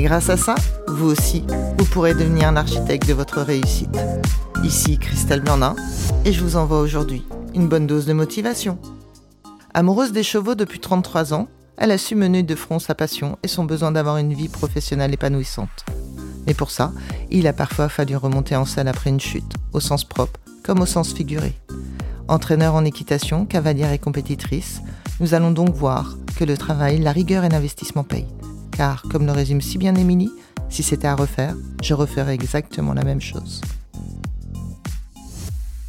Et grâce à ça, vous aussi, vous pourrez devenir l'architecte de votre réussite. Ici Christelle Blandin, et je vous envoie aujourd'hui une bonne dose de motivation. Amoureuse des chevaux depuis 33 ans, elle a su mener de front sa passion et son besoin d'avoir une vie professionnelle épanouissante. Mais pour ça, il a parfois fallu remonter en selle après une chute, au sens propre comme au sens figuré. Entraîneur en équitation, cavalière et compétitrice, nous allons donc voir que le travail, la rigueur et l'investissement payent car, comme le résume si bien Émilie, si c'était à refaire, je referais exactement la même chose.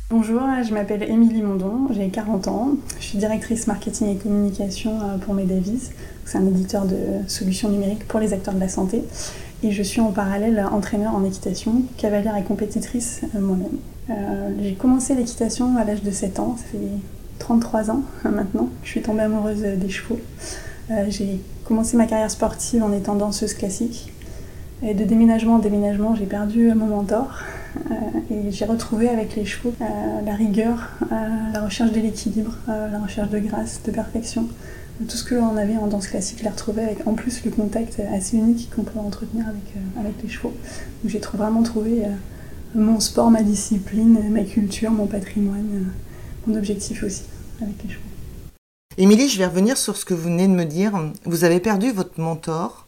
Bonjour, je m'appelle Émilie Mondon, j'ai 40 ans, je suis directrice marketing et communication euh, pour Medavis, c'est un éditeur de solutions numériques pour les acteurs de la santé, et je suis en parallèle entraîneur en équitation, cavalière et compétitrice euh, moi-même. Euh, j'ai commencé l'équitation à l'âge de 7 ans, ça fait 33 ans maintenant, je suis tombée amoureuse des chevaux. J'ai commencé ma carrière sportive en étant danseuse classique. Et de déménagement en déménagement, j'ai perdu mon mentor. Euh, et j'ai retrouvé avec les chevaux euh, la rigueur, euh, la recherche de l'équilibre, la recherche de grâce, de perfection. Tout ce que l'on avait en danse classique, je l'ai retrouvé avec en plus le contact assez unique qu'on peut entretenir avec les chevaux. J'ai vraiment trouvé mon sport, ma discipline, ma culture, mon patrimoine, mon objectif aussi avec les chevaux. Émilie, je vais revenir sur ce que vous venez de me dire. Vous avez perdu votre mentor.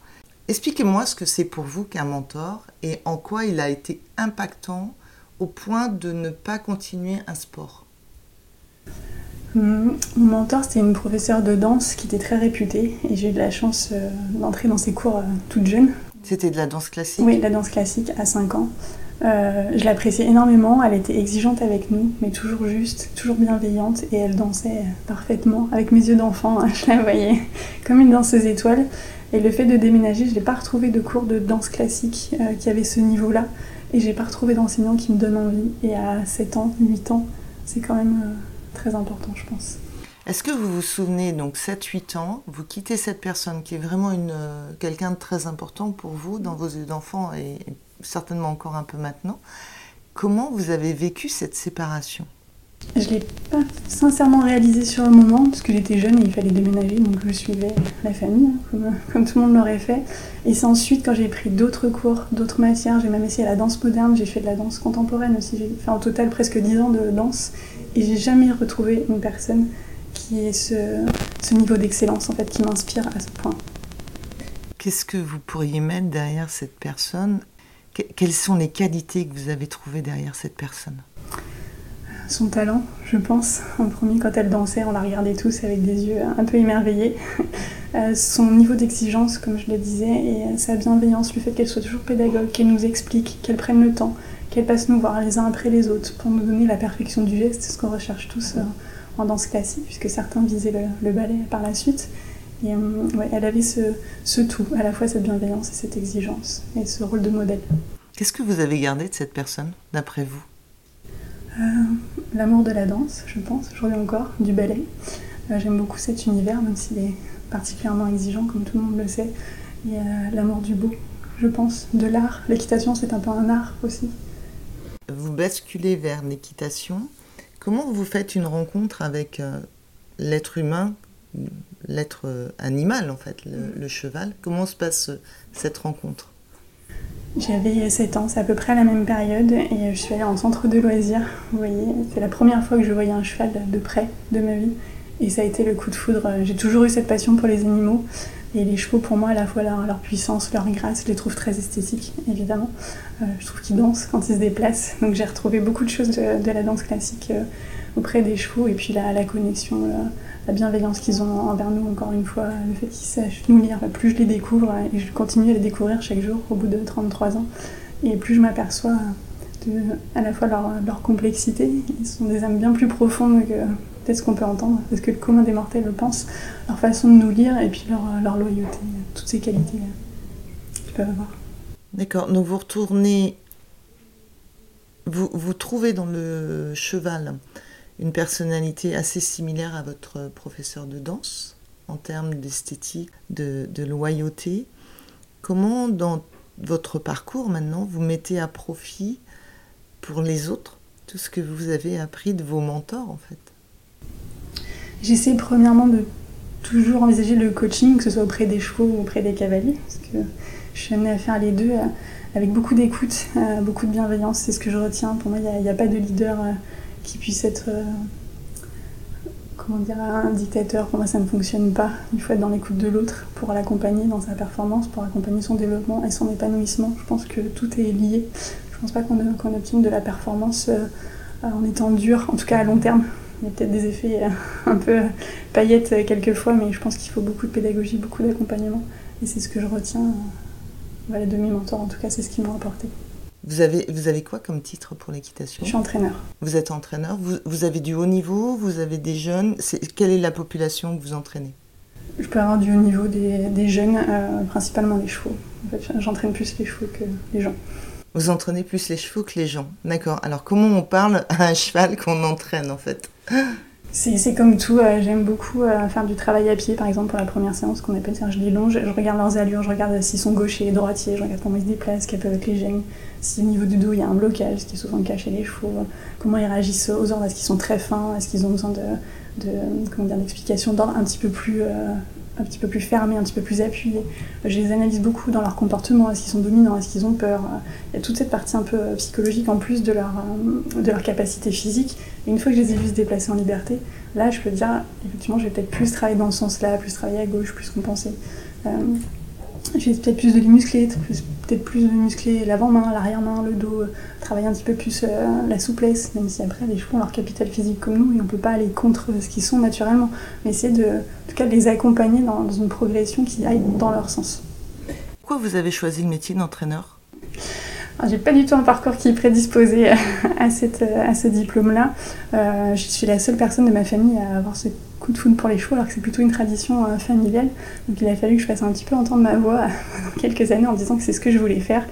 Expliquez-moi ce que c'est pour vous qu'un mentor et en quoi il a été impactant au point de ne pas continuer un sport. Mon mentor, c'était une professeure de danse qui était très réputée et j'ai eu de la chance euh, d'entrer dans ses cours euh, toute jeune. C'était de la danse classique? Oui, de la danse classique à 5 ans. Euh, je l'appréciais énormément, elle était exigeante avec nous, mais toujours juste, toujours bienveillante, et elle dansait parfaitement. Avec mes yeux d'enfant, hein, je la voyais comme une danseuse étoile. Et le fait de déménager, je n'ai pas retrouvé de cours de danse classique euh, qui avait ce niveau-là, et j'ai pas retrouvé d'enseignant qui me donne envie. Et à 7 ans, 8 ans, c'est quand même euh, très important, je pense. Est-ce que vous vous souvenez, donc 7-8 ans, vous quittez cette personne qui est vraiment quelqu'un de très important pour vous dans vos yeux d'enfant et certainement encore un peu maintenant. Comment vous avez vécu cette séparation? Je ne l'ai pas sincèrement réalisé sur le moment, parce que j'étais jeune et il fallait déménager, donc je suivais la famille, comme, tout le monde l'aurait fait. Et c'est ensuite, quand j'ai pris d'autres cours, d'autres matières, j'ai même essayé la danse moderne, j'ai fait de la danse contemporaine aussi, j'ai fait en total presque 10 ans de danse, et j'ai jamais retrouvé une personne qui ait ce, ce niveau d'excellence, en fait, qui m'inspire à ce point. Qu'est-ce que vous pourriez mettre derrière cette personne quelles sont les qualités que vous avez trouvées derrière cette personne? Son talent, je pense. En premier, quand elle dansait, on la regardait tous avec des yeux un peu émerveillés. Euh, son niveau d'exigence, comme je le disais, et sa bienveillance, le fait qu'elle soit toujours pédagogue, qu'elle nous explique, qu'elle prenne le temps, qu'elle passe nous voir les uns après les autres pour nous donner la perfection du geste, ce qu'on recherche tous euh, en danse classique, puisque certains visaient le ballet par la suite. Euh, elle avait ce, tout, à la fois cette bienveillance et cette exigence, et ce rôle de modèle. Qu'est-ce que vous avez gardé de cette personne, d'après vous? Euh, L'amour de la danse, je pense, aujourd'hui encore, du ballet. Euh, j'aime beaucoup cet univers, même s'il est particulièrement exigeant, comme tout le monde le sait. Et l'amour du beau, je pense, de l'art. L'équitation, c'est un peu un art aussi. Vous basculez vers l'équitation. Comment vous faites une rencontre avec l'être humain l'être euh, animal, en fait, le, cheval. Comment se passe euh, cette rencontre? J'avais 7 ans, c'est à peu près à la même période, et je suis allée en centre de loisirs. Vous voyez, c'est la première fois que je voyais un cheval de près de ma vie, et ça a été le coup de foudre. J'ai toujours eu cette passion pour les animaux, et les chevaux, pour moi, à la fois leur, puissance, leur grâce, je les trouve très esthétiques, évidemment. Euh, je trouve qu'ils dansent quand ils se déplacent, donc j'ai retrouvé beaucoup de choses de, la danse classique auprès des chevaux, et puis la, la connexion la bienveillance qu'ils ont envers nous, encore une fois, le fait qu'ils sachent nous lire, plus je les découvre, et je continue à les découvrir chaque jour au bout de 33 ans, et plus je m'aperçois à la fois leur, complexité, ils sont des âmes bien plus profondes que peut-être ce qu'on peut entendre, parce que le commun des mortels le pense, leur façon de nous lire, et puis leur, leur loyauté, toutes ces qualités qu'ils peuvent avoir. D'accord. Donc vous retournez, vous, vous trouvez dans le cheval une personnalité assez similaire à votre professeur de danse en termes d'esthétique, de, loyauté. Comment dans votre parcours maintenant vous mettez à profit pour les autres tout ce que vous avez appris de vos mentors en fait? J'essaie premièrement de toujours envisager le coaching, que ce soit auprès des chevaux ou auprès des cavaliers, parce que je suis amenée à faire les deux euh, avec beaucoup d'écoute, euh, beaucoup de bienveillance, c'est ce que je retiens. Pour moi, il n'y a, pas de leader euh, qui puisse être comment dire, un dictateur. Pour moi, ça ne fonctionne pas. Il faut être dans l'écoute de l'autre pour l'accompagner dans sa performance, pour accompagner son développement et son épanouissement. Je pense que tout est lié. Je ne pense pas qu'on obtienne de la performance en étant dur, en tout cas à long terme. Il y a peut-être des effets un peu paillettes quelquefois, mais je pense qu'il faut beaucoup de pédagogie, beaucoup d'accompagnement. Et c'est ce que je retiens voilà, de mes mentors, en tout cas, c'est ce qu'ils m'ont apporté. Vous avez, vous avez quoi comme titre pour l'équitation? Je suis entraîneur. Vous êtes entraîneur vous, vous, avez du haut niveau Vous avez des jeunes Quelle est la population que vous entraînez? Je peux avoir du haut niveau des, des jeunes, euh, principalement les chevaux. En fait, j'entraîne plus les chevaux que les gens. Vous entraînez plus les chevaux que les gens D'accord. Alors comment on parle à un cheval qu'on entraîne en fait? C'est comme tout, euh, j'aime beaucoup euh, faire du travail à pied, par exemple pour la première séance qu'on appelle ça, je les longe, je regarde leurs allures, je regarde s'ils sont gauchers, droitiers, je regarde comment ils se déplacent, qu'elles peuvent être les gênes, si au niveau du dos il y a un blocage, ce qui est souvent chez les chevaux, comment ils réagissent aux ordres, est-ce qu'ils sont très fins, est-ce qu'ils ont besoin de, d'explications d'ordre un petit peu plus euh, un petit peu plus fermés, un petit peu plus appuyés. Je les analyse beaucoup dans leur comportement, est-ce qu'ils sont dominants, est-ce qu'ils ont peur. Il y a toute cette partie un peu euh, psychologique en plus de leur, euh, de leur capacité physique. Et une fois que je les ai vus se déplacer en liberté, là je peux dire, effectivement, je vais peut-être plus travailler dans ce sens-là, plus travailler à gauche, plus compenser. Euh, j'ai peut-être plus de les muscler, peut-être plus de muscler l'avant-main, l'arrière-main, le dos, travailler un petit peu plus la souplesse, même si après les chevaux ont leur capital physique comme nous et on ne peut pas aller contre ce qu'ils sont naturellement. Mais essayer de, en tout cas, de les accompagner dans, une progression qui aille dans leur sens. Pourquoi vous avez choisi le métier d'entraîneur? J'ai pas du tout un parcours qui est prédisposé à, cette, à ce diplôme-là. Euh, je suis la seule personne de ma famille à avoir ce coup de foudre pour les chevaux, alors que c'est plutôt une tradition euh, familiale. Donc il a fallu que je fasse un petit peu entendre ma voix pendant quelques années en disant que c'est ce que je voulais faire.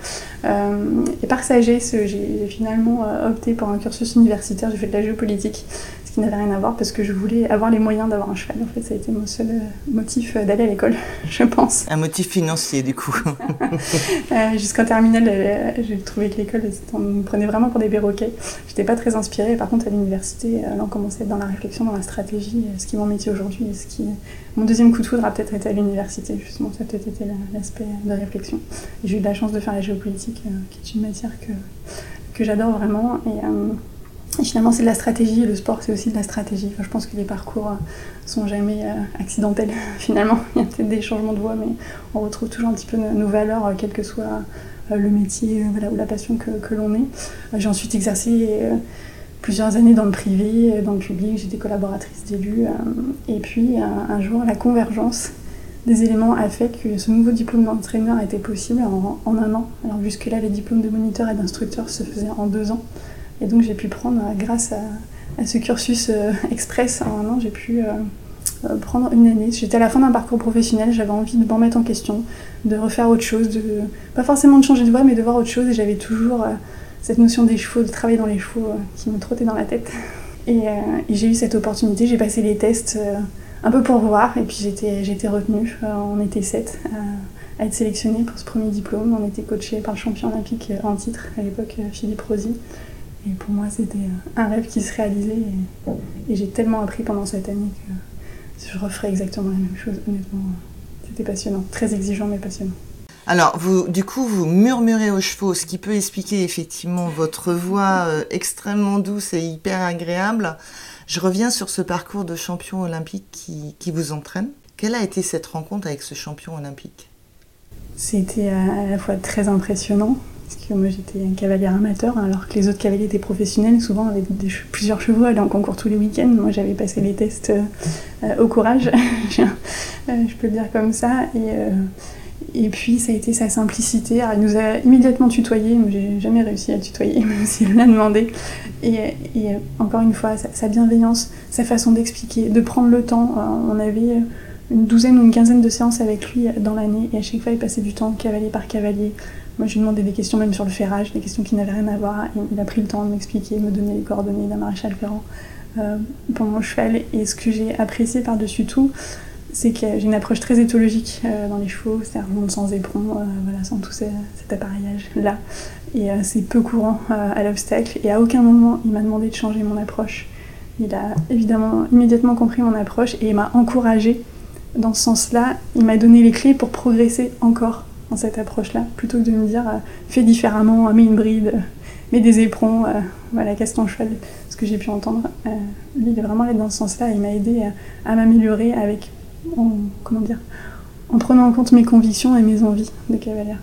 Euh, et par sagesse, j'ai finalement opté pour un cursus universitaire, j'ai fait de la géopolitique qui n'avait rien à voir parce que je voulais avoir les moyens d'avoir un cheval. En fait, ça a été mon seul euh, motif euh, d'aller à l'école, je pense. Un motif financier, du coup. euh, Jusqu'en terminale, j'ai trouvé que l'école, on me prenait vraiment pour des perroquets. J'étais pas très inspirée. Par contre, à l'université, là, on commençait dans la réflexion, dans la stratégie, ce qui est mon métier aujourd'hui. Ce qui... Mon deuxième coup de foudre a peut-être été à l'université, justement. Ça a peut-être été l'aspect de réflexion. J'ai eu de la chance de faire la géopolitique, qui est une matière que, que j'adore vraiment. Et, et finalement, c'est de la stratégie, le sport, c'est aussi de la stratégie. Je pense que les parcours euh, sont jamais euh, accidentels, finalement. Il y a peut-être des changements de voie, mais on retrouve toujours un petit peu nos valeurs, euh, quel que soit le métier ou la passion que, que l'on est. J'ai ensuite exercé plusieurs années dans le privé, dans le public, j'étais collaboratrice d'élus. et puis, un jour, la convergence des éléments a fait que ce nouveau diplôme d'entraîneur était possible en, en, un an. Alors jusque-là, les diplômes de moniteur et d'instructeur se faisaient en deux ans. Et donc j'ai pu prendre, euh, grâce à, ce cursus euh, express en un an, j'ai pu euh, prendre une année. J'étais à la fin d'un parcours professionnel, j'avais envie de m'en mettre en question, de refaire autre chose, de, pas forcément de changer de voie, mais de voir autre chose. Et j'avais toujours cette notion des chevaux, de travailler dans les chevaux qui me trottait dans la tête. Et, j'ai eu cette opportunité, j'ai passé les tests un peu pour voir, et puis j'ai été retenue. on était sept à être sélectionnés pour ce premier diplôme. On était coachés par le champion olympique en titre à l'époque, Philippe Rosy. Et pour moi, c'était un rêve qui se réalisait. Et, j'ai tellement appris pendant cette année que je referais exactement la même chose, honnêtement. C'était passionnant, très exigeant, mais passionnant. Alors, vous, du coup, vous murmurez aux chevaux, ce qui peut expliquer effectivement votre voix euh, extrêmement douce et hyper agréable. Je reviens sur ce parcours de champion olympique qui, qui vous entraîne. Quelle a été cette rencontre avec ce champion olympique? C'était à la fois très impressionnant parce que moi j'étais un cavalier amateur, alors que les autres cavaliers étaient professionnels, souvent avec plusieurs chevaux, allaient en concours tous les week-ends. Moi j'avais passé les tests euh, au courage, euh, je peux le dire comme ça. Et, euh, et puis ça a été sa simplicité. Il nous a immédiatement tutoyé, mais j'ai jamais réussi à tutoyer, même s'il l'a demandé. Et, et, encore une fois, sa bienveillance, sa façon d'expliquer, de prendre le temps. on avait une douzaine ou une quinzaine de séances avec lui dans l'année, et à chaque fois il passait du temps cavalier par cavalier Moi, je lui demandé des questions même sur le ferrage, des questions qui n'avaient rien à voir. Il, a pris le temps de m'expliquer, me donner les coordonnées d'un maréchal ferrand euh, pour mon cheval. Et ce que j'ai apprécié par-dessus tout, c'est que j'ai une approche très éthologique euh, dans les chevaux, c'est-à-dire monde sans éperon, euh, voilà, sans tout cet appareillage-là. Et c'est peu courant à l'obstacle. Et à aucun moment, il m'a demandé de changer mon approche. Il a évidemment immédiatement compris mon approche et il m'a encouragé dans ce sens-là. Il m'a donné les clés pour progresser encore dans cette approche-là, plutôt que de me dire fais différemment, mets une bride, mets des éperons, voilà, casse ton cheval ce que j'ai pu entendre. Euh, lui, il est vraiment allé dans ce sens-là. Il m'a aidé à, m'améliorer avec, en, comment dire, en prenant en compte mes convictions et mes envies de cavalière.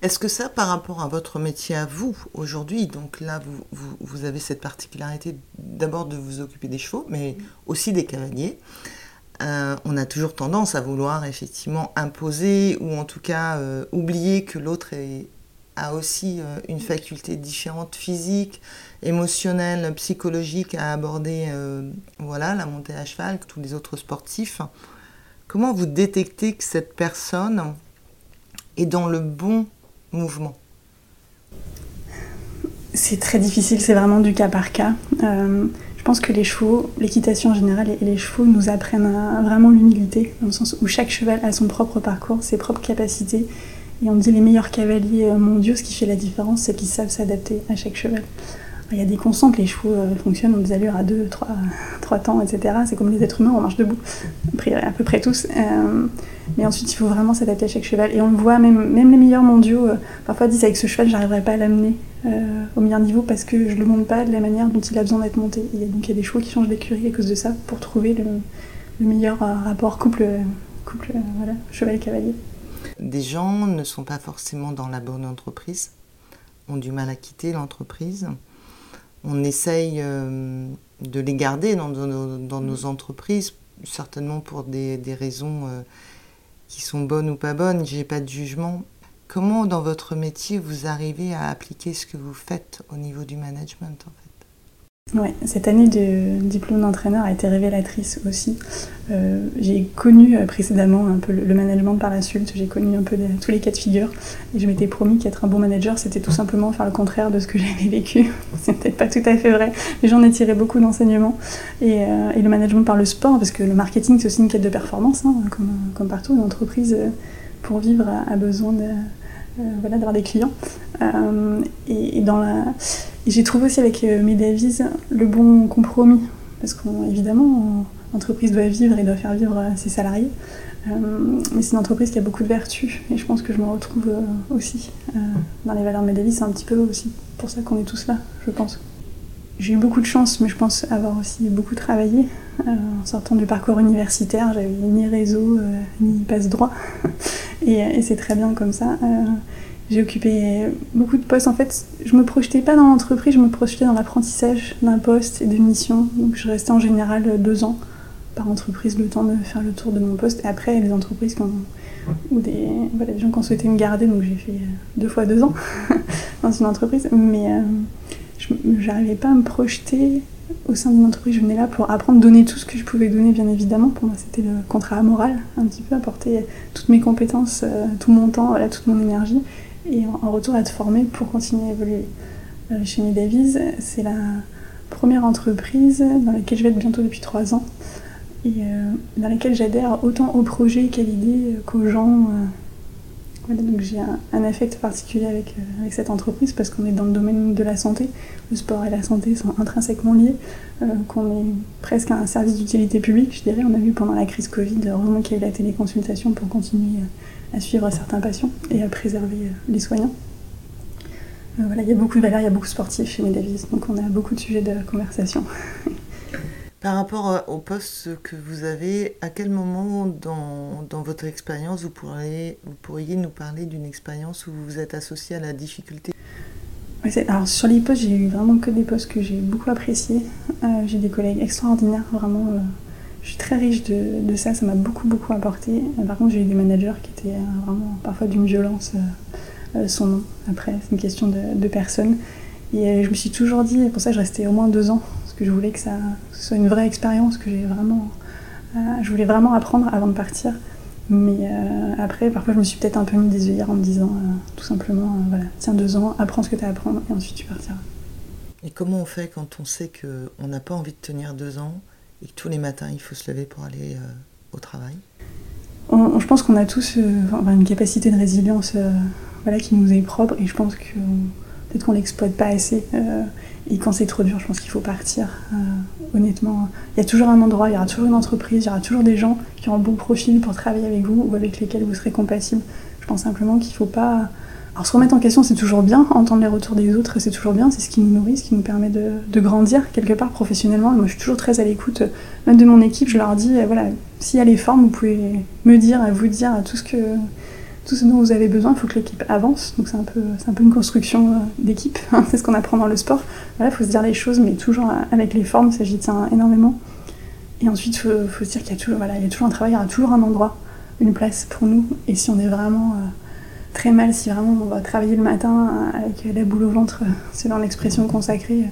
Est-ce que ça, par rapport à votre métier à vous aujourd'hui, donc là, vous, vous, avez cette particularité d'abord de vous occuper des chevaux, mais aussi des cavaliers. Euh, on a toujours tendance à vouloir effectivement imposer ou en tout cas euh, oublier que l'autre a aussi une faculté différente physique, émotionnel, psychologique à aborder euh, voilà, la montée à cheval, que tous les autres sportifs. Comment vous détectez que cette personne est dans le bon mouvement? C'est très difficile, c'est vraiment du cas par cas. Euh, je pense que les chevaux, l'équitation en général et les chevaux nous apprennent vraiment l'humilité, dans le sens où chaque cheval a son propre parcours, ses propres capacités. Et on dit les meilleurs cavaliers mondiaux, ce qui fait la différence, c'est qu'ils savent s'adapter à chaque cheval. Il y a des constantes, les chevaux euh, fonctionnent dans des allures à 2, 3, 3 temps, etc. C'est comme les êtres humains, on marche debout, à peu près tous. Euh, mais ensuite, il faut vraiment s'adapter à chaque cheval. Et on le voit, même, même les meilleurs mondiaux, euh, parfois disent avec ce cheval, j'arriverai pas à l'amener au meilleur niveau parce que je le monte pas de la manière dont il a besoin d'être monté. Donc il y a des chevaux qui changent d'écurie à cause de ça pour trouver le, meilleur rapport couple, couple voilà, cheval-cavalier. Des gens ne sont pas forcément dans la bonne entreprise, ont du mal à quitter l'entreprise on essaye euh, de les garder dans, nos entreprises, certainement pour des, raisons euh, qui sont bonnes ou pas bonnes. J'ai pas de jugement. Comment, dans votre métier, vous arrivez à appliquer ce que vous faites au niveau du management Ouais, cette année de diplôme d'entraîneur a été révélatrice aussi. Euh, j'ai connu euh, précédemment un peu le management par la suite, j'ai connu un peu tous les cas de figure et je m'étais promis qu'être un bon manager c'était tout simplement faire le contraire de ce que j'avais vécu. C'est peut-être pas tout à fait vrai, mais j'en ai tiré beaucoup d'enseignements. Et, euh, le management par le sport, parce que le marketing c'est aussi une quête de performance, hein, comme, partout, une entreprise pour vivre a, besoin voilà, d'avoir des clients. et, dans la j'ai trouvé aussi avec euh, Medavis le bon compromis. Parce qu'évidemment, l'entreprise doit vivre et doit faire vivre euh, ses salariés. Euh, mais c'est une entreprise qui a beaucoup de vertus. Et je pense que je me retrouve aussi dans les valeurs de. C'est un petit peu aussi pour ça qu'on est tous là, je pense. J'ai eu beaucoup de chance, mais je pense avoir aussi beaucoup travaillé. en sortant du parcours universitaire, j'avais ni réseau, ni passe droit. et, et c'est très bien comme ça. J'ai occupé beaucoup de postes. En fait, je me projetais pas dans l'entreprise, je me projetais dans l'apprentissage d'un poste et de mission. Donc, je restais en général deux ans par entreprise, le temps de faire le tour de mon poste. Et après, les entreprises qui ont, ou des, voilà, des gens qui ont souhaité me garder, donc j'ai fait deux fois deux ans dans une entreprise. Mais euh, je n'arrivais pas à me projeter au sein d'une entreprise. Je venais là pour apprendre, donner tout ce que je pouvais donner, bien évidemment. Pour moi, c'était le contrat moral, un petit peu, apporter toutes mes compétences, euh, tout mon temps, voilà, toute mon énergie et en retour être formée pour continuer à évoluer. Euh, chez Medavis, c'est la première entreprise dans laquelle je vais être bientôt depuis trois ans et euh, dans laquelle j'adhère autant au projet qu'à l'idée euh, qu'aux gens. donc j'ai un, affect particulier avec, avec cette entreprise parce qu'on est dans le domaine de la santé. Le sport et la santé sont intrinsèquement liés, qu'on est presque un service d'utilité publique, je dirais. On a vu pendant la crise Covid, heureusement qu'il y a eu la téléconsultation pour continuer à suivre certains patients et à préserver euh, les soignants. Euh, voilà, il y a beaucoup de valeurs, il y a beaucoup de sportifs chez Medavis, donc on a beaucoup de sujets de conversation. Par rapport euh, au poste que vous avez, à quel moment dans, dans votre expérience vous pourriez, vous pourriez nous parler d'une expérience où vous vous êtes associé à la difficulté? Alors sur les postes, j'ai eu vraiment que des postes que j'ai beaucoup appréciés. j'ai des collègues extraordinaires, vraiment je suis très riche de, ça, ça m'a beaucoup beaucoup apporté. Par contre, j'ai eu des managers qui étaient euh, vraiment parfois d'une violence euh, euh, nom. Après, c'est une question de, personnes. Et je me suis toujours dit, et pour ça je restais au moins deux ans, parce que je voulais que ça, ce soit une vraie expérience, que j'ai vraiment, je voulais vraiment apprendre avant de partir. Mais après, parfois, je me suis peut-être un peu mis des œillères en me disant tout simplement, voilà, tiens deux ans, apprends ce que tu as à apprendre et ensuite tu partiras. Et comment on fait quand on sait qu'on n'a pas envie de tenir deux ans et que tous les matins il faut se lever pour aller au travail Je pense qu'on a tous une capacité de résilience voilà, qui nous est propre et je pense que peut-être qu'on l'exploite pas assez. Euh, et quand c'est trop dur, je pense qu'il faut partir. Euh, honnêtement, il y a toujours un endroit, il y aura toujours une entreprise, il y aura toujours des gens qui ont un bon profil pour travailler avec vous ou avec lesquels vous serez compatible. Je pense simplement qu'il ne faut pas. Alors se remettre en question, c'est toujours bien, entendre les retours des autres, c'est toujours bien, c'est ce qui nous nourrit, ce qui nous permet de, grandir quelque part professionnellement. Moi, je suis toujours très à l'écoute, même de mon équipe, je leur dis, euh, voilà, s'il y a les formes, vous pouvez me dire, vous dire tout ce que tout ce dont vous avez besoin, il faut que l'équipe avance. Donc c'est un peu, c'est un peu une construction euh, d'équipe. Hein, c'est ce qu'on apprend dans le sport. Voilà, il faut se dire les choses, mais toujours avec les formes, ça j'y tiens énormément. Et ensuite, il faut, se dire qu'il y a toujours, voilà, il y a toujours un travail, il y aura toujours un endroit, une place pour nous. Et si on est vraiment euh, très mal, si vraiment on va travailler le matin euh, avec la boule au ventre, selon l'expression consacrée,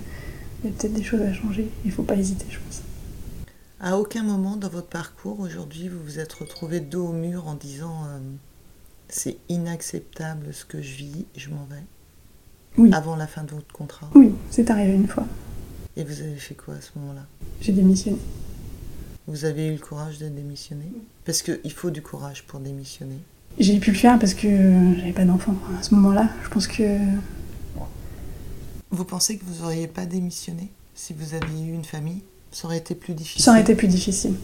il y a peut-être des choses à changer. Il ne faut pas hésiter, je pense. À aucun moment dans votre parcours aujourd'hui, vous vous êtes retrouvé dos au mur en disant c'est inacceptable ce que je vis, je m'en vais? Oui. Avant la fin de votre contrat? Oui, c'est arrivé une fois. Et vous avez fait quoi à ce moment-là? J'ai démissionné. Vous avez eu le courage de démissionner? Parce qu'il faut du courage pour démissionner. J'ai pu le faire parce que j'avais pas d'enfant à ce moment-là. Je pense que. Vous pensez que vous auriez pas démissionné si vous aviez eu une famille? Ça aurait été plus difficile Ça aurait été plus difficile.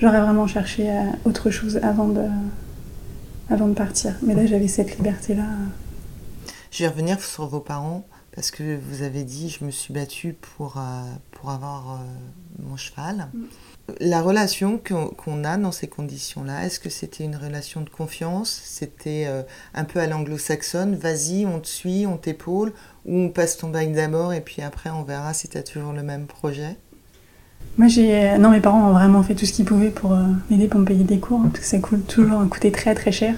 J'aurais vraiment cherché autre chose avant de, avant de partir. Mais là, j'avais cette liberté-là. Je vais revenir sur vos parents parce que vous avez dit je me suis battue pour, euh, pour avoir euh, mon cheval. Mm. La relation qu'on a dans ces conditions-là, est-ce que c'était une relation de confiance? C'était euh, un peu à l'anglo-saxonne, vas-y, on te suit, on t'épaule, ou on passe ton bac d'abord et puis après on verra si tu as toujours le même projet? Moi, j'ai. Non, mes parents ont vraiment fait tout ce qu'ils pouvaient pour m'aider pour me payer des cours, parce que ça coûte toujours coûté très très cher.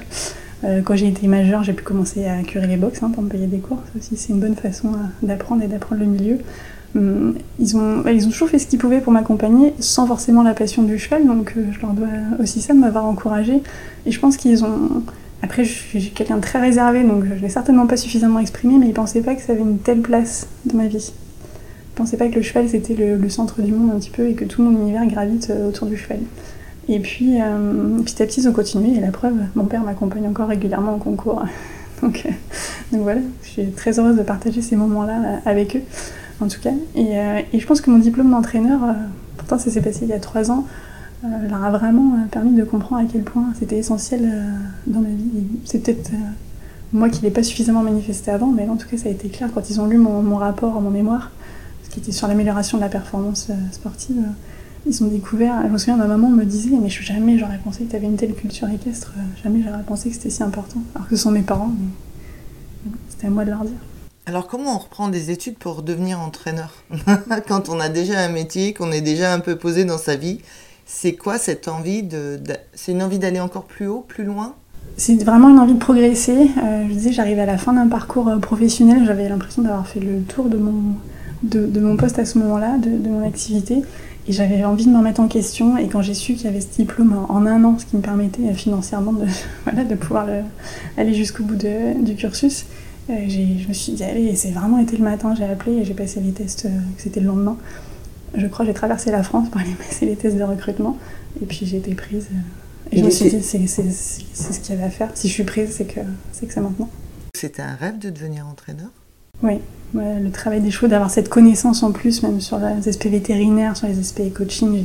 Euh, quand j'ai été majeure, j'ai pu commencer à curer les box hein, pour me payer des cours. Ça aussi, c'est une bonne façon euh, d'apprendre et d'apprendre le milieu. Hum, ils ont, ils ont toujours fait ce qu'ils pouvaient pour m'accompagner, sans forcément la passion du cheval, donc je leur dois aussi ça de m'avoir encouragée. Et je pense qu'ils ont. Après, je suis quelqu'un de très réservé, donc je ne l'ai certainement pas suffisamment exprimé, mais ils ne pensaient pas que ça avait une telle place dans ma vie. Je pensais pas que le cheval c'était le, centre du monde un petit peu et que tout mon univers gravite euh, autour du cheval. Et puis euh, petit à petit ils ont continué et la preuve, mon père m'accompagne encore régulièrement en concours. donc, euh, donc voilà, je suis très heureuse de partager ces moments-là avec eux en tout cas. Et, je pense que mon diplôme d'entraîneur, pourtant ça s'est passé il y a trois ans, leur a vraiment permis de comprendre à quel point c'était essentiel dans ma vie. C'est peut-être moi qui ne l'ai pas suffisamment manifesté avant, mais en tout cas ça a été clair quand ils ont lu mon, mon rapport, mon mémoire qui était sur l'amélioration de la performance euh, sportive, euh, ils ont découvert. Je me souviens, ma maman me disait Mais jamais j'aurais pensé que tu avais une telle culture équestre, euh, jamais j'aurais pensé que c'était si important. Alors que ce sont mes parents, c'était à moi de leur dire. Alors comment on reprend des études pour devenir entraîneur Quand on a déjà un métier, qu'on est déjà un peu posé dans sa vie, c'est quoi cette envie de, C'est une envie d'aller encore plus haut, plus loin? C'est vraiment une envie de progresser. je disais, j'arrivais à la fin d'un parcours professionnel, j'avais l'impression d'avoir fait le tour de mon, de, mon poste à ce moment-là, de, mon activité. Et j'avais envie de me remettre en question. Et quand j'ai su qu'il y avait ce diplôme en, un an, ce qui me permettait euh, financièrement de, voilà, de pouvoir aller jusqu'au bout du cursus, euh, je me suis dit, allez, c'est vraiment été le matin, j'ai appelé et j'ai passé les tests, euh, c'était le lendemain. Je crois que j'ai traversé la France pour aller passer les tests de recrutement. Et puis j'ai été prise. Et, je me suis dit, c'est ce qu'il y avait à faire. Si je suis prise, c'est que c'est maintenant. C'était un rêve de devenir entraîneur? Oui, le travail des chevaux, d'avoir cette connaissance en plus, même sur les aspects vétérinaires, sur les aspects coaching,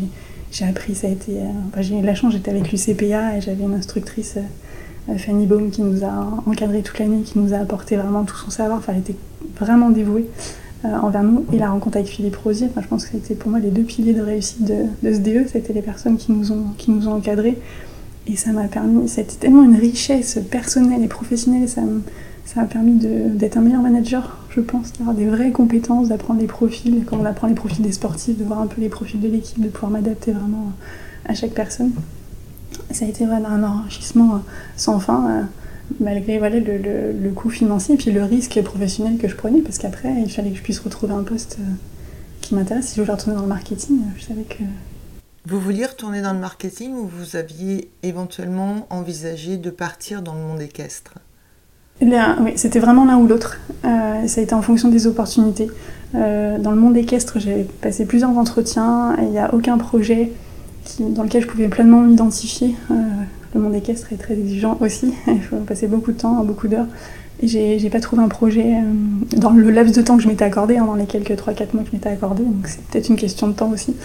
j'ai appris, ça a été. Euh, j'ai eu la chance, j'étais avec l'UCPA et j'avais une instructrice, euh, Fanny Baum, qui nous a encadré toute l'année, qui nous a apporté vraiment tout son savoir. Enfin, elle était vraiment dévouée euh, envers nous. Et la rencontre avec Philippe Rosier, je pense que c'était pour moi les deux piliers de réussite de, de ce DE, c'était les personnes qui nous ont, qui nous ont encadrés. Et ça m'a permis, c'était tellement une richesse personnelle et professionnelle, ça m'a permis d'être un meilleur manager je pense, d'avoir des vraies compétences, d'apprendre les profils, quand on apprend les profils des sportifs, de voir un peu les profils de l'équipe, de pouvoir m'adapter vraiment à chaque personne. Ça a été vraiment un enrichissement sans fin, euh, malgré le, le, coût financier et puis le risque professionnel que je prenais, parce qu'après, il fallait que je puisse retrouver un poste euh, qui m'intéresse. Si je voulais retourner dans le marketing, je savais que Vous vouliez retourner dans le marketing ou vous aviez éventuellement envisagé de partir dans le monde équestre? Oui, c'était vraiment l'un ou l'autre. Euh, ça a été en fonction des opportunités. Euh, dans le monde équestre, j'ai passé plusieurs entretiens et il n'y a aucun projet dans lequel je pouvais pleinement m'identifier. Euh, le monde équestre est très exigeant aussi. Il faut passer beaucoup de temps, beaucoup d'heures. Et j'ai pas trouvé un projet dans le laps de temps que je m'étais accordé, hein, dans les quelques 3-4 mois que je m'étais accordé. Donc c'est peut-être une question de temps aussi.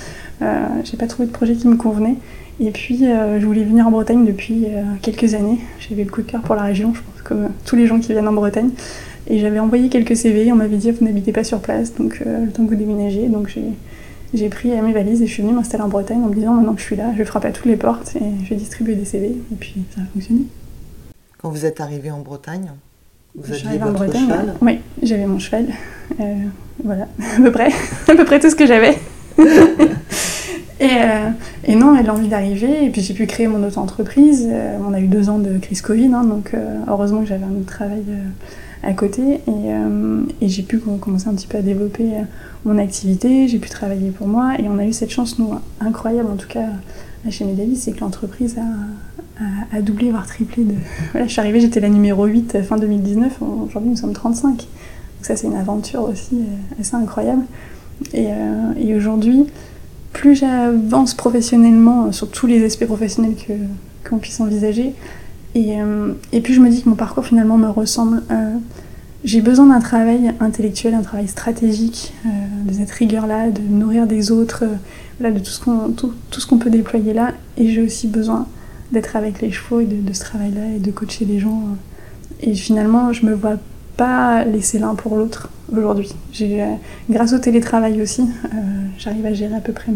j'ai pas trouvé de projet qui me convenait. Et puis, je voulais venir en Bretagne depuis quelques années. J'avais le coup de cœur pour la région, je pense, comme tous les gens qui viennent en Bretagne. Et j'avais envoyé quelques CV, on m'avait dit vous n'habitez pas sur place, donc euh, le temps que vous déménagez. Donc j'ai pris mes valises et je suis venue m'installer en Bretagne en me disant maintenant que je suis là, je frappe à toutes les portes et je vais distribuer des CV. Et puis ça a fonctionné. Quand vous êtes arrivé en Bretagne, vous aviez votre en Bretagne, cheval? Oui, j'avais mon cheval. Euh, voilà, à peu près, à peu près tout ce que j'avais. et, euh, et, non, elle a envie d'arriver. Et puis j'ai pu créer mon auto-entreprise. on a eu deux ans de crise Covid, hein, donc heureusement que j'avais un autre travail à côté. Euh, et, j'ai pu commencer un petit peu à développer euh, mon activité, j'ai pu travailler pour moi. Et on a eu cette chance, nous, incroyable en tout cas chez Medavis, c'est que l'entreprise a, doublé, voire triplé. Voilà, je suis arrivée, j'étais la numéro 8 euh, fin 2019. Aujourd'hui, nous sommes 35. Donc ça, c'est une aventure aussi assez incroyable. Et aujourd'hui, plus j'avance professionnellement sur tous les aspects professionnels qu'on puisse envisager, et, euh, et, puis je me dis que mon parcours finalement me ressemble. Euh, j'ai besoin d'un travail intellectuel, un travail stratégique, euh, de cette rigueur-là, de nourrir des autres, voilà, de tout ce qu'on tout, tout ce qu'on peut déployer là. Et j'ai aussi besoin d'être avec les chevaux et de, de ce travail-là et de coacher les gens. Et finalement, je me vois pas laisser l'un pour l'autre aujourd'hui. Grâce au télétravail aussi, j'arrive à gérer à peu près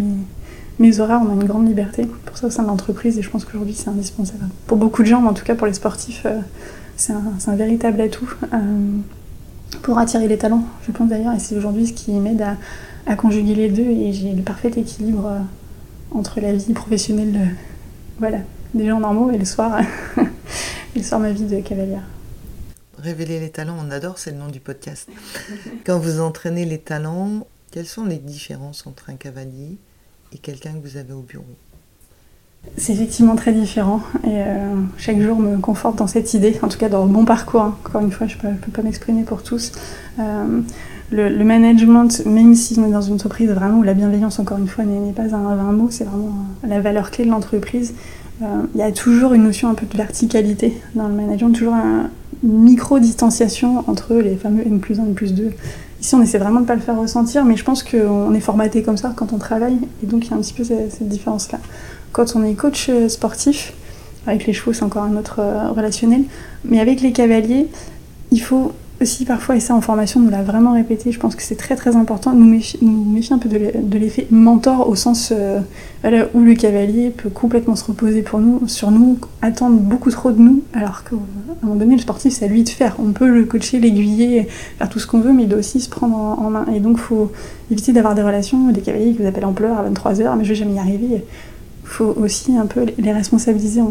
mes, horaires, on a une grande liberté pour ça au sein de l'entreprise et je pense qu'aujourd'hui c'est indispensable. Pour beaucoup de gens, mais en tout cas pour les sportifs, euh, c'est un, véritable atout euh, pour attirer les talents, je pense d'ailleurs, et c'est aujourd'hui ce qui m'aide à, conjuguer les deux et j'ai le parfait équilibre euh, entre la vie professionnelle voilà, des gens normaux et le soir, et le soir ma vie de cavalière. Révéler les talents, on adore, c'est le nom du podcast. Quand vous entraînez les talents, quelles sont les différences entre un cavalier et quelqu'un que vous avez au bureau? C'est effectivement très différent et euh, chaque jour me conforte dans cette idée, en tout cas dans mon parcours. Hein. Encore une fois, je ne peux, pas m'exprimer pour tous. Euh, le, management, même si on est dans une entreprise vraiment où la bienveillance, encore une fois, n'est pas un, un mot, c'est vraiment la valeur clé de l'entreprise. Euh, il y a toujours une notion un peu de verticalité dans le management, toujours une micro-distanciation entre les fameux N plus 1 et N plus 2 Ici, on essaie vraiment de ne pas le faire ressentir, mais je pense qu'on est formaté comme ça quand on travaille, et donc il y a un petit peu cette, différence-là. Quand on est coach euh, sportif, avec les chevaux, c'est encore un autre euh, relationnel, mais avec les cavaliers, il faut aussi parfois, et ça en formation, on nous l'a vraiment répété, je pense que c'est très très important, nous méfier, nous méfier un peu de l'effet mentor au sens euh, où le cavalier peut complètement se reposer pour nous, sur nous, attendre beaucoup trop de nous, alors qu'à un moment donné, le sportif, c'est à lui de faire. On peut le coacher, l'aiguiller, faire tout ce qu'on veut, mais il doit aussi se prendre en, main. Et donc, il faut éviter d'avoir des relations, des cavaliers qui vous appellent en pleurs à 23h, mais je vais jamais y arriver. Il faut aussi un peu les responsabiliser.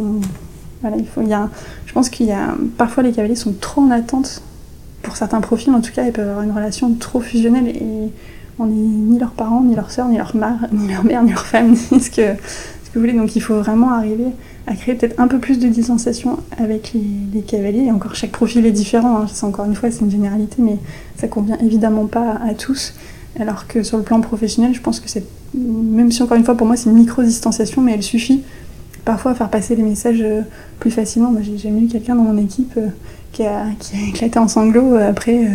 Voilà, il y a, je pense qu'il y a parfois les cavaliers sont trop en attente pour certains profils, en tout cas, ils peuvent avoir une relation trop fusionnelle et on n'est ni leurs parents, ni leurs sœurs, ni leur mère, ni leur mère, ni leur femme, ni ce que, ce que vous voulez. Donc il faut vraiment arriver à créer peut-être un peu plus de distanciation avec les, cavaliers. Et encore, chaque profil est différent. Hein. C'est encore une fois, c'est une généralité, mais ça convient évidemment pas à tous. Alors que sur le plan professionnel, je pense que c'est, même si encore une fois pour moi c'est une micro-distanciation, mais elle suffit parfois à faire passer les messages euh, plus facilement. Moi j'ai jamais eu quelqu'un dans mon équipe qui a, éclaté en sanglots euh, après euh,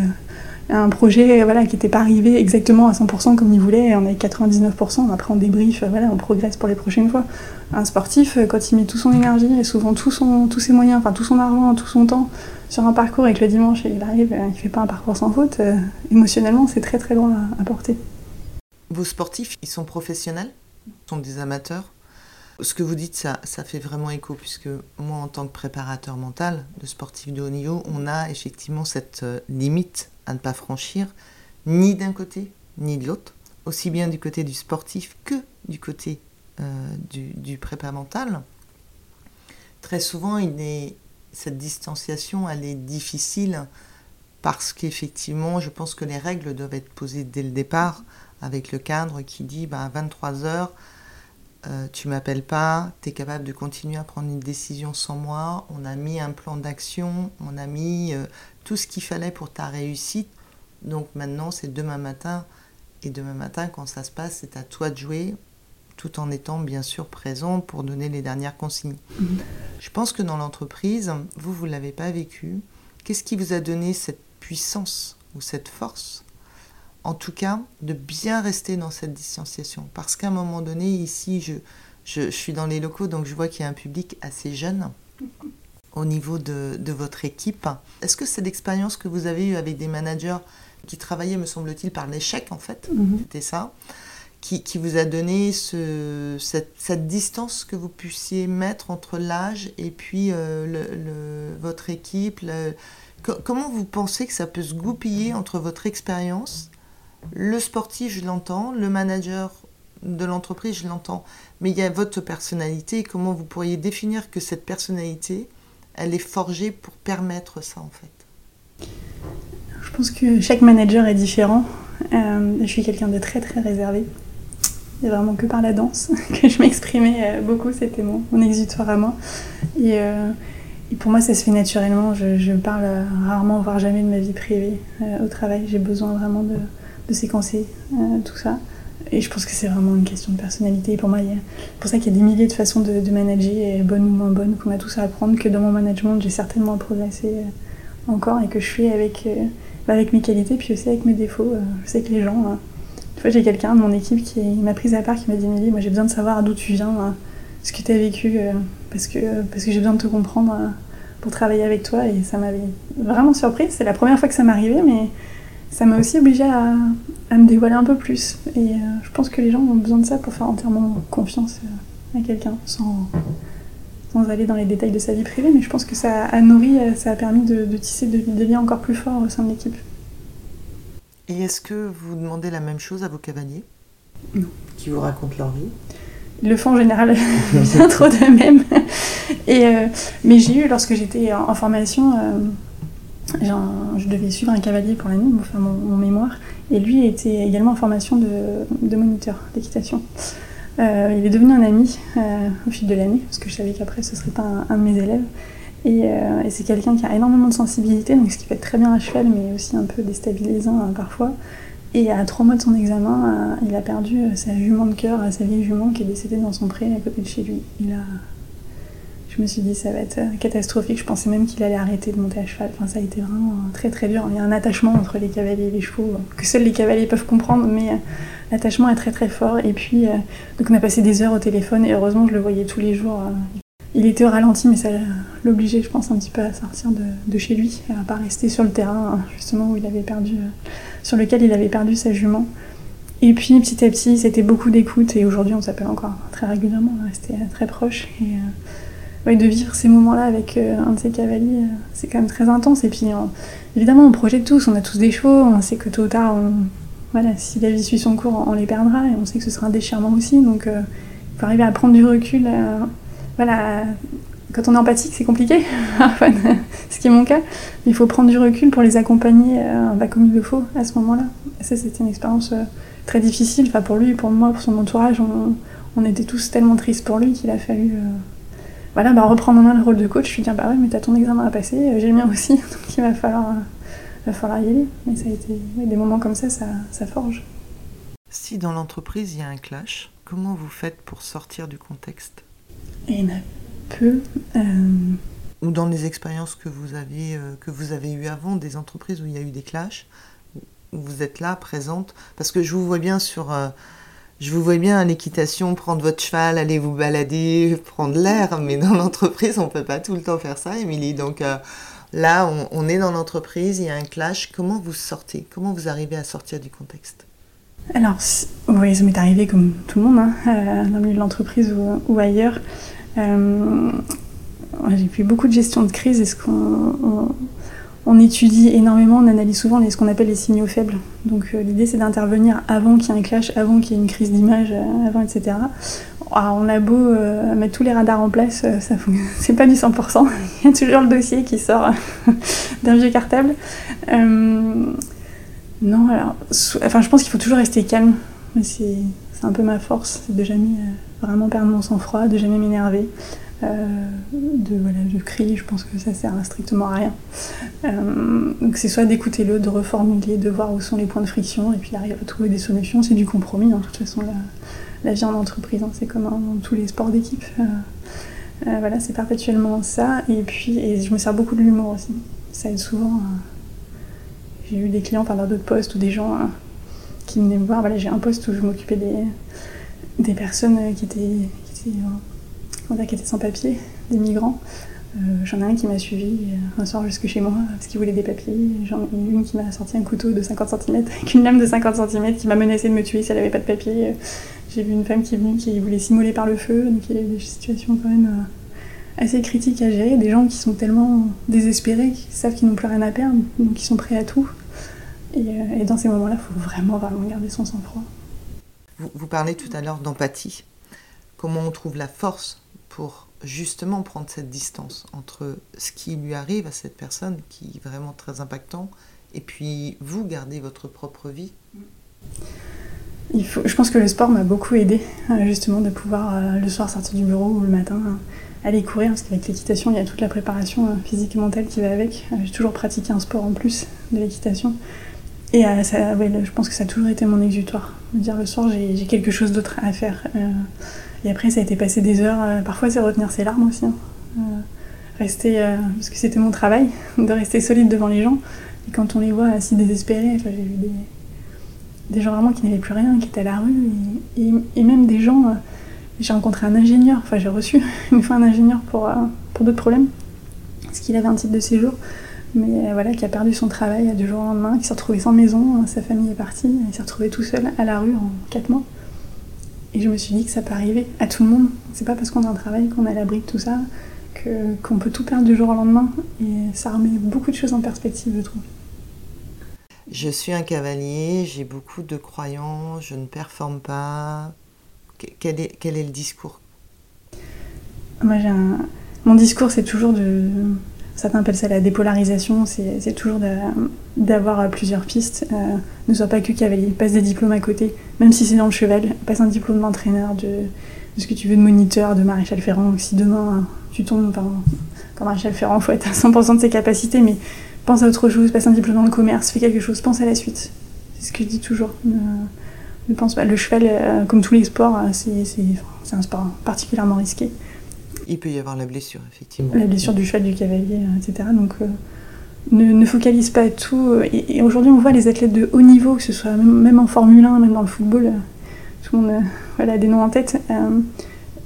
un projet voilà, qui n'était pas arrivé exactement à 100% comme il voulait, on est 99%, après on débrief, voilà, on progresse pour les prochaines fois. Un sportif, euh, quand il met toute son énergie et souvent tous ses moyens, enfin tout son argent, tout son temps sur un parcours et que le dimanche il arrive, il fait pas un parcours sans faute, émotionnellement c'est très très loin à porter. Vos sportifs, ils sont professionnels? Ils sont des amateurs? Ce que vous dites, ça, ça fait vraiment écho, puisque moi, en tant que préparateur mental de sportif de haut niveau, on a effectivement cette euh, limite à ne pas franchir, ni d'un côté, ni de l'autre, aussi bien du côté du sportif que du côté euh, du, du prépa mental. Très souvent, cette distanciation, elle est difficile parce qu'effectivement, je pense que les règles doivent être posées dès le départ avec le cadre qui dit bah, à 23 heures, euh, tu m'appelles pas, tu es capable de continuer à prendre une décision sans moi. On a mis un plan d'action, on a mis euh, tout ce qu'il fallait pour ta réussite. Donc maintenant, c'est demain matin. Et demain matin, quand ça se passe, c'est à toi de jouer, tout en étant bien sûr présent pour donner les dernières consignes. Mhm. Je pense que dans l'entreprise, vous, vous ne l'avez pas vécu. Qu'est-ce qui vous a donné cette puissance ou cette force en tout cas, de bien rester dans cette distanciation. Parce qu'à un moment donné, ici, je, je, suis dans les locaux, donc je vois qu'il y a un public assez jeune au niveau de, de votre équipe. Est-ce que c'est l'expérience que vous avez eue avec des managers qui travaillaient, me semble-t-il, par l'échec, en fait mhm. C'était ça qui, qui, vous a donné ce, cette, cette, distance que vous puissiez mettre entre l'âge et puis euh, le, votre équipe Comment vous pensez que ça peut se goupiller entre votre expérience le sportif, je l'entends, le manager de l'entreprise, je l'entends, mais il y a votre personnalité. Comment vous pourriez définir que cette personnalité, elle est forgée pour permettre ça en fait? Je pense que chaque manager est différent. Euh, je suis quelqu'un de très très réservé. Il n'y a vraiment que par la danse que je m'exprimais euh, beaucoup, c'était mon, exutoire à moi. Euh, et, pour moi, ça se fait naturellement. Je, je, parle rarement, voire jamais de ma vie privée au travail. J'ai besoin vraiment de, de séquencer euh, tout ça. Et je pense que c'est vraiment une question de personnalité. pour moi, c'est pour ça qu'il y a des milliers de façons de, manager, bonnes ou moins bonnes, qu'on a tous à apprendre, que dans mon management, j'ai certainement progressé euh, encore et que je suis avec, euh, bah, avec mes qualités, puis aussi avec mes défauts. Je sais que les gens. Une fois, j'ai quelqu'un de mon équipe qui m'a prise à part, qui m'a dit Émilie, moi j'ai besoin de savoir d'où tu viens, ce que tu as vécu, parce que, parce que j'ai besoin de te comprendre pour travailler avec toi. Et ça m'avait vraiment surprise. C'est la première fois que ça m'arrivait, mais ça m'a aussi obligée à, me dévoiler un peu plus. Et euh, je pense que les gens ont besoin de ça pour faire entièrement confiance euh, à quelqu'un, sans, sans aller dans les détails de sa vie privée. Mais je pense que ça a nourri, euh, ça a permis de, tisser des liens encore plus forts au sein de l'équipe. Et est-ce que vous demandez la même chose à vos cavaliers? Non. Qui vous racontent leur vie? Ils le font en général bien trop d'eux-mêmes. Et, mais j'ai eu, lorsque j'étais en, formation, je devais suivre un cavalier pour l'année, enfin mon, mémoire, et lui était également en formation de, moniteur d'équitation. Euh, il est devenu un ami euh, au fil de l'année, parce que je savais qu'après ce serait pas un, de mes élèves. Euh, et, c'est quelqu'un qui a énormément de sensibilité, donc ce qui peut être très bien à cheval, mais aussi un peu déstabilisant parfois. Et à trois mois de son examen, il a perdu sa jument de cœur, sa vieille jument qui est décédée dans son pré à côté de chez lui. Je me suis dit ça va être euh, catastrophique. Je pensais même qu'il allait arrêter de monter à cheval. Enfin, ça a été vraiment euh, très très dur. Il y a un attachement entre les cavaliers et les chevaux euh, que seuls les cavaliers peuvent comprendre, mais l'attachement est très très fort. Et puis, donc on a passé des heures au téléphone et heureusement je le voyais tous les jours. Il était au ralenti, mais ça l'obligeait, je pense, un petit peu à sortir de, chez lui, à pas rester sur le terrain, justement où il avait perdu, sur lequel il avait perdu sa jument. Et puis petit à petit, c'était beaucoup d'écoute et aujourd'hui on s'appelle encore très régulièrement, on restait très proches. Et, de vivre ces moments-là avec euh, un de ces cavaliers, euh, c'est quand même très intense. Et puis, évidemment, on projette tous, on a tous des chevaux, on sait que tôt ou tard, voilà, si la vie suit son cours, on les perdra, et on sait que ce sera un déchirement aussi. Donc, euh, il faut arriver à prendre du recul. voilà, quand on est empathique, c'est compliqué, ce qui est mon cas, mais il faut prendre du recul pour les accompagner comme il le faut à ce moment-là. Ça, c'était une expérience très difficile, enfin, pour lui, pour moi, pour son entourage. On, on était tous tellement tristes pour lui qu'il a fallu voilà, bah, reprendre en main le rôle de coach, je suis dit, bah ouais, mais t'as ton examen à passer, euh, j'ai le mien aussi, donc il va falloir, euh, falloir y aller. Mais ça a été, des moments comme ça, ça, forge. Si dans l'entreprise il y a un clash, comment vous faites pour sortir du contexte? Il y en a peu. Euh, Ou dans les expériences que vous, aviez, que vous avez eues avant, des entreprises où il y a eu des clashs, où vous êtes là, présente? Parce que je vous vois bien sur je vous vois bien à l'équitation, prendre votre cheval, aller vous balader, prendre l'air, mais dans l'entreprise, on ne peut pas tout le temps faire ça, Émilie. Donc euh, là, on, est dans l'entreprise, il y a un clash. Comment vous sortez? Comment vous arrivez à sortir du contexte? Alors, oui, ça m'est arrivé comme tout le monde, hein, euh, dans le milieu de l'entreprise ou, ailleurs. Euh, j'ai fait beaucoup de gestion de crise. Est-ce qu'on on étudie énormément, on analyse souvent ce qu'on appelle les signaux faibles. Donc euh, l'idée c'est d'intervenir avant qu'il y ait un clash, avant qu'il y ait une crise d'image, euh, avant etc. Ah, on a beau euh, mettre tous les radars en place, c'est pas du 100%. Il y a toujours le dossier qui sort d'un vieux cartable. non, alors, enfin je pense qu'il faut toujours rester calme. C'est un peu ma force, c'est de jamais vraiment perdre mon sang-froid, de jamais m'énerver. De, voilà, de crier, je pense que ça sert à strictement à rien. donc c'est soit d'écouter l'autre, de reformuler, de voir où sont les points de friction, et puis d'arriver à trouver des solutions. C'est du compromis, hein, de toute façon, la, la vie en entreprise, hein, c'est comme dans tous les sports d'équipe. voilà, c'est perpétuellement ça. Et puis, et je me sers beaucoup de l'humour aussi. Ça aide souvent. j'ai eu des clients par d'autres postes ou des gens qui venaient me voir. Voilà, j'ai un poste où je m'occupais des, des personnes qui étaient, qui étaient sans papier, des migrants. Euh, j'en ai un qui m'a suivi un soir jusque chez moi parce qu'il voulait des papiers. J'en ai une qui m'a sorti un couteau de 50 cm avec une lame de 50 cm qui m'a menacé de me tuer si elle n'avait pas de papier. J'ai vu une femme qui est venue qui voulait s'immoler par le feu. Donc il y a des situations quand même euh, assez critiques à gérer. Des gens qui sont tellement désespérés, qui savent qu'ils n'ont plus rien à perdre, donc qui sont prêts à tout. Euh, et, dans ces moments-là, il faut vraiment, vraiment garder son sang-froid. Vous, parlez tout à l'heure d'empathie. Comment on trouve la force pour justement prendre cette distance entre ce qui lui arrive à cette personne, qui est vraiment très impactant, et puis vous gardez votre propre vie Je pense que le sport m'a beaucoup aidé, euh, justement, de pouvoir euh, le soir sortir du bureau ou le matin aller courir, parce qu'avec l'équitation, il y a toute la préparation physique et mentale qui va avec. J'ai toujours pratiqué un sport en plus de l'équitation. Et euh, ça, je pense que ça a toujours été mon exutoire. dire le soir, j'ai quelque chose d'autre à faire. Euh, et après, ça a été passer des heures. Euh, parfois, c'est retenir ses larmes aussi. Hein. rester, parce que c'était mon travail, de rester solide devant les gens. Et quand on les voit si désespérés, j'ai vu des, gens vraiment qui n'avaient plus rien, qui étaient à la rue. Et, même des gens. j'ai rencontré un ingénieur, enfin, j'ai reçu une fois un ingénieur pour, pour d'autres problèmes, parce qu'il avait un titre de séjour mais euh, voilà, qui a perdu son travail du jour au lendemain, qui s'est retrouvé sans maison, hein, sa famille est partie, il s'est retrouvé tout seul à la rue en 4 mois. Et je me suis dit que ça peut arriver à tout le monde. C'est pas parce qu'on a un travail, qu'on a l'abri de tout ça, qu'on peut tout perdre du jour au lendemain. Et ça remet beaucoup de choses en perspective, je trouve. Je suis un cavalier, j'ai beaucoup de croyants, je ne performe pas. Quel est, quel est le discours? Moi, j'ai un... Mon discours, c'est toujours de Certains appellent ça la dépolarisation, c'est toujours d'avoir plusieurs pistes. Euh, ne sois pas que cavalier, passe des diplômes à côté, même si c'est dans le cheval, passe un diplôme d'entraîneur, de, ce que tu veux, de moniteur, de maréchal ferrant. Si demain tu tombes, enfin, comme maréchal ferrant, il faut être à 100% de ses capacités, mais pense à autre chose, passe un diplôme dans le commerce, fais quelque chose, pense à la suite. C'est ce que je dis toujours. Ne, pense pas. Le cheval, euh, comme tous les sports, euh, c'est un sport particulièrement risqué il peut y avoir la blessure, effectivement. La blessure du cheval, du cavalier, euh, etc. Donc euh, ne, focalise pas tout. Et, aujourd'hui, on voit les athlètes de haut niveau, que ce soit même, en Formule 1, même dans le football, euh, tout le monde voilà, a des noms en tête.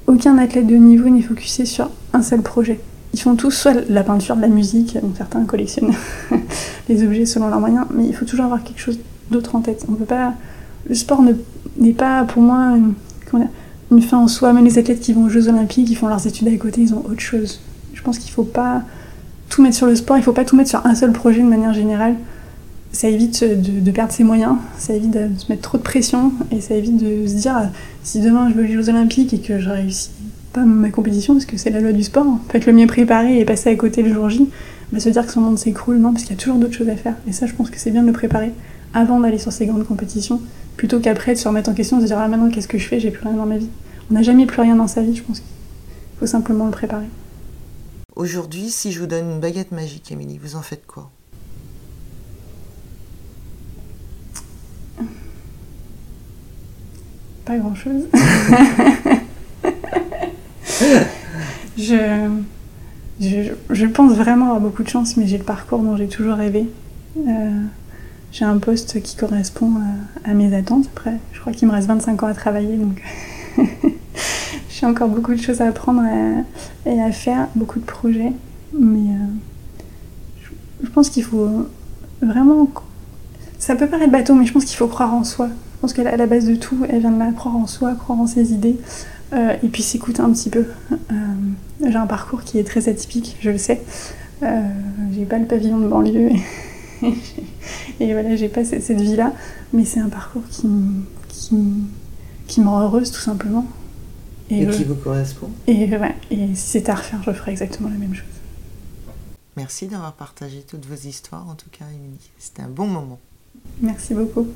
aucun athlète de haut niveau n'est focusé sur un seul projet. Ils font tous soit la peinture, la musique, donc certains collectionnent les objets selon leurs moyens, mais il faut toujours avoir quelque chose d'autre en tête. On peut pas. Le sport n'est pas pour moi une fin en soi. Même les athlètes qui vont aux Jeux Olympiques, ils font leurs études à côté, ils ont autre chose. Je pense qu'il faut pas tout mettre sur le sport, il faut pas tout mettre sur un seul projet de manière générale. Ça évite de, perdre ses moyens, ça évite de se mettre trop de pression et ça évite de se dire si demain je veux aux Jeux Olympiques et que je réussis pas ma compétition, parce que c'est la loi du sport, en fait le mieux préparé et passer à côté le jour J, bah, se dire que son monde s'écroule, non, parce qu'il y a toujours d'autres choses à faire. Et ça, je pense que c'est bien de le préparer avant d'aller sur ces grandes compétitions, plutôt qu'après de se remettre en question, de se dire ah maintenant qu'est-ce que je fais, j'ai plus rien dans ma vie. On n'a jamais plus rien dans sa vie, je pense qu'il faut simplement le préparer. Aujourd'hui, si je vous donne une baguette magique, Émilie, vous en faites quoi? Pas grand-chose. je, je, pense vraiment avoir beaucoup de chance, mais j'ai le parcours dont j'ai toujours rêvé. Euh, j'ai un poste qui correspond à, mes attentes. Après, je crois qu'il me reste 25 ans à travailler, donc J'ai encore beaucoup de choses à apprendre et à faire, beaucoup de projets. Mais euh, je pense qu'il faut vraiment. Ça peut paraître bateau, mais je pense qu'il faut croire en soi. Je pense qu'à la base de tout, elle vient de là, croire en soi, croire en ses idées. Euh, et puis s'écouter un petit peu. Euh, j'ai un parcours qui est très atypique, je le sais. j'ai pas le pavillon de banlieue et, voilà, j'ai pas cette, vie-là, mais c'est un parcours qui, qui, qui me rend heureuse tout simplement. Et, qui vous correspond. Et, et si c'était à refaire, je ferais exactement la même chose. Merci d'avoir partagé toutes vos histoires, en tout cas, Émilie. C'était un bon moment. Merci beaucoup.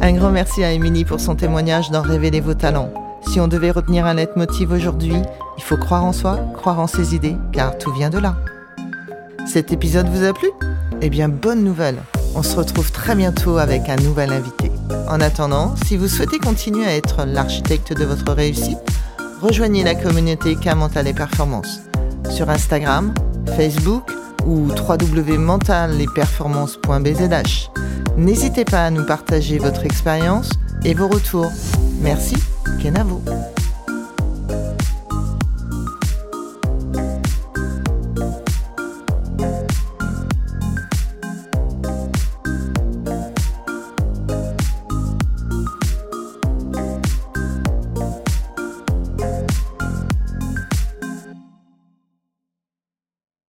Un grand merci à Émilie pour son témoignage dans Révéler vos talents. Si on devait retenir un leitmotiv aujourd'hui, il faut croire en soi, croire en ses idées, car tout vient de là. Cet épisode vous a plu? Eh bien, bonne nouvelle On se retrouve très bientôt avec un nouvel invité. En attendant, si vous souhaitez continuer à être l'architecte de votre réussite, rejoignez la communauté K Mental et Performance sur Instagram, Facebook ou www.mentalesperformances.bzh. N'hésitez pas à nous partager votre expérience et vos retours. Merci, Kenavo.